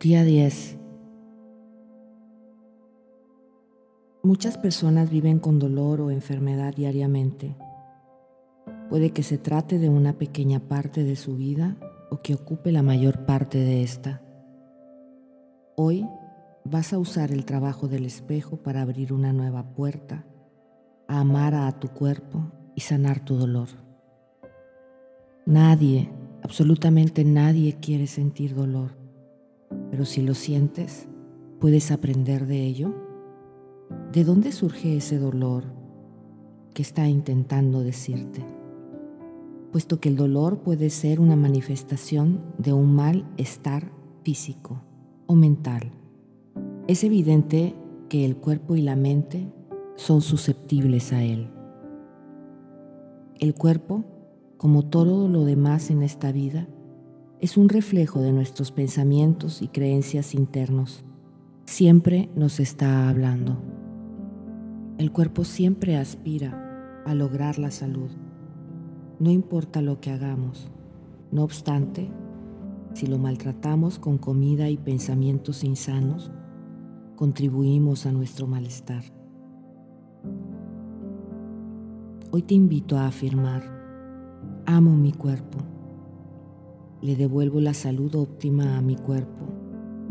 Día 10. Muchas personas viven con dolor o enfermedad diariamente. Puede que se trate de una pequeña parte de su vida o que ocupe la mayor parte de esta. Hoy vas a usar el trabajo del espejo para abrir una nueva puerta, a amar a tu cuerpo y sanar tu dolor. Nadie, absolutamente nadie quiere sentir dolor pero si lo sientes, puedes aprender de ello. ¿De dónde surge ese dolor que está intentando decirte? Puesto que el dolor puede ser una manifestación de un malestar físico o mental. Es evidente que el cuerpo y la mente son susceptibles a él. El cuerpo, como todo lo demás en esta vida, es un reflejo de nuestros pensamientos y creencias internos. Siempre nos está hablando. El cuerpo siempre aspira a lograr la salud, no importa lo que hagamos. No obstante, si lo maltratamos con comida y pensamientos insanos, contribuimos a nuestro malestar. Hoy te invito a afirmar, amo mi cuerpo le devuelvo la salud óptima a mi cuerpo,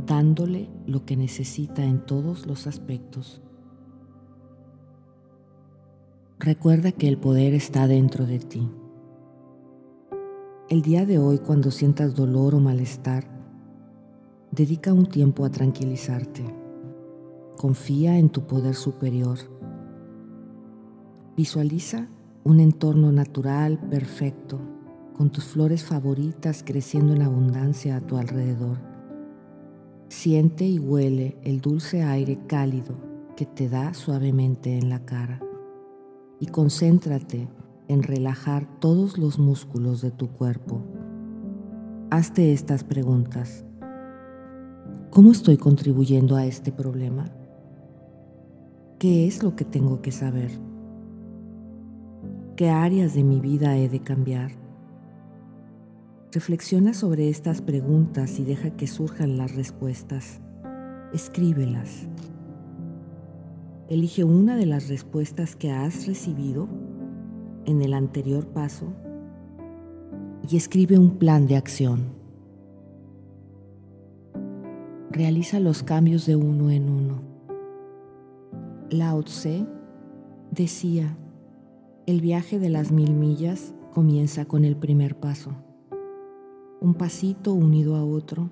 dándole lo que necesita en todos los aspectos. Recuerda que el poder está dentro de ti. El día de hoy, cuando sientas dolor o malestar, dedica un tiempo a tranquilizarte. Confía en tu poder superior. Visualiza un entorno natural perfecto con tus flores favoritas creciendo en abundancia a tu alrededor. Siente y huele el dulce aire cálido que te da suavemente en la cara y concéntrate en relajar todos los músculos de tu cuerpo. Hazte estas preguntas. ¿Cómo estoy contribuyendo a este problema? ¿Qué es lo que tengo que saber? ¿Qué áreas de mi vida he de cambiar? Reflexiona sobre estas preguntas y deja que surjan las respuestas. Escríbelas. Elige una de las respuestas que has recibido en el anterior paso y escribe un plan de acción. Realiza los cambios de uno en uno. Lao Tse decía, el viaje de las mil millas comienza con el primer paso. Un pasito unido a otro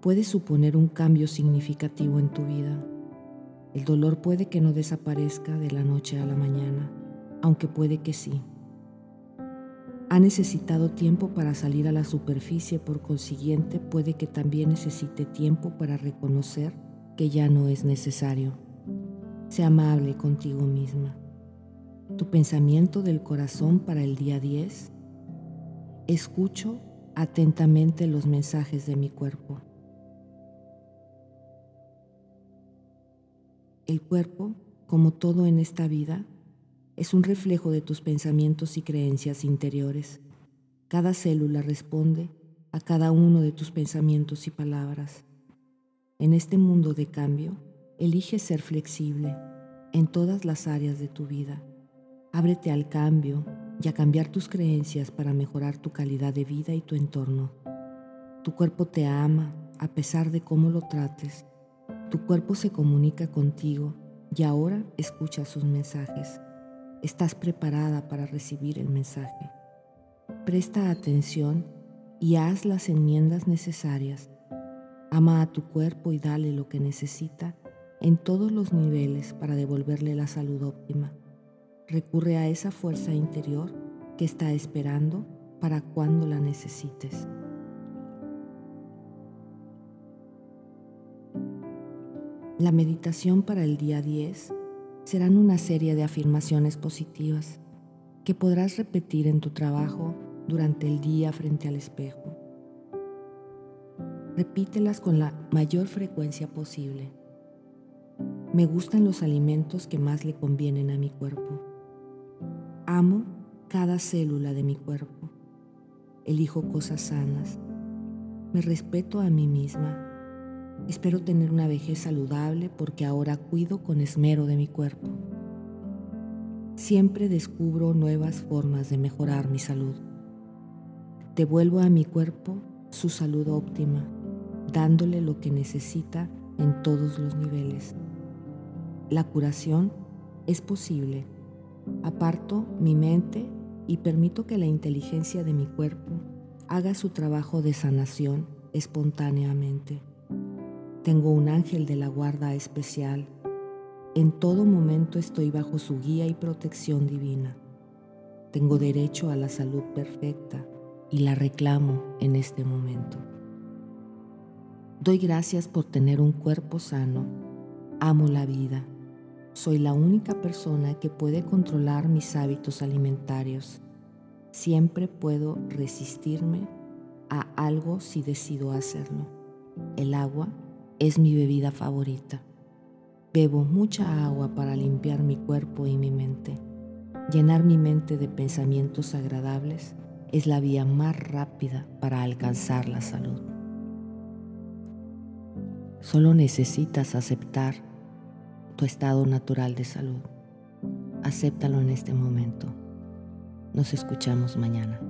puede suponer un cambio significativo en tu vida. El dolor puede que no desaparezca de la noche a la mañana, aunque puede que sí. Ha necesitado tiempo para salir a la superficie, por consiguiente puede que también necesite tiempo para reconocer que ya no es necesario. Sea amable contigo misma. Tu pensamiento del corazón para el día 10. Escucho atentamente los mensajes de mi cuerpo. El cuerpo, como todo en esta vida, es un reflejo de tus pensamientos y creencias interiores. Cada célula responde a cada uno de tus pensamientos y palabras. En este mundo de cambio, elige ser flexible en todas las áreas de tu vida. Ábrete al cambio y a cambiar tus creencias para mejorar tu calidad de vida y tu entorno. Tu cuerpo te ama a pesar de cómo lo trates. Tu cuerpo se comunica contigo y ahora escucha sus mensajes. Estás preparada para recibir el mensaje. Presta atención y haz las enmiendas necesarias. Ama a tu cuerpo y dale lo que necesita en todos los niveles para devolverle la salud óptima. Recurre a esa fuerza interior que está esperando para cuando la necesites. La meditación para el día 10 serán una serie de afirmaciones positivas que podrás repetir en tu trabajo durante el día frente al espejo. Repítelas con la mayor frecuencia posible. Me gustan los alimentos que más le convienen a mi cuerpo. Amo cada célula de mi cuerpo. Elijo cosas sanas. Me respeto a mí misma. Espero tener una vejez saludable porque ahora cuido con esmero de mi cuerpo. Siempre descubro nuevas formas de mejorar mi salud. Devuelvo a mi cuerpo su salud óptima, dándole lo que necesita en todos los niveles. La curación es posible. Aparto mi mente y permito que la inteligencia de mi cuerpo haga su trabajo de sanación espontáneamente. Tengo un ángel de la guarda especial. En todo momento estoy bajo su guía y protección divina. Tengo derecho a la salud perfecta y la reclamo en este momento. Doy gracias por tener un cuerpo sano. Amo la vida. Soy la única persona que puede controlar mis hábitos alimentarios. Siempre puedo resistirme a algo si decido hacerlo. El agua es mi bebida favorita. Bebo mucha agua para limpiar mi cuerpo y mi mente. Llenar mi mente de pensamientos agradables es la vía más rápida para alcanzar la salud. Solo necesitas aceptar tu estado natural de salud. Acéptalo en este momento. Nos escuchamos mañana.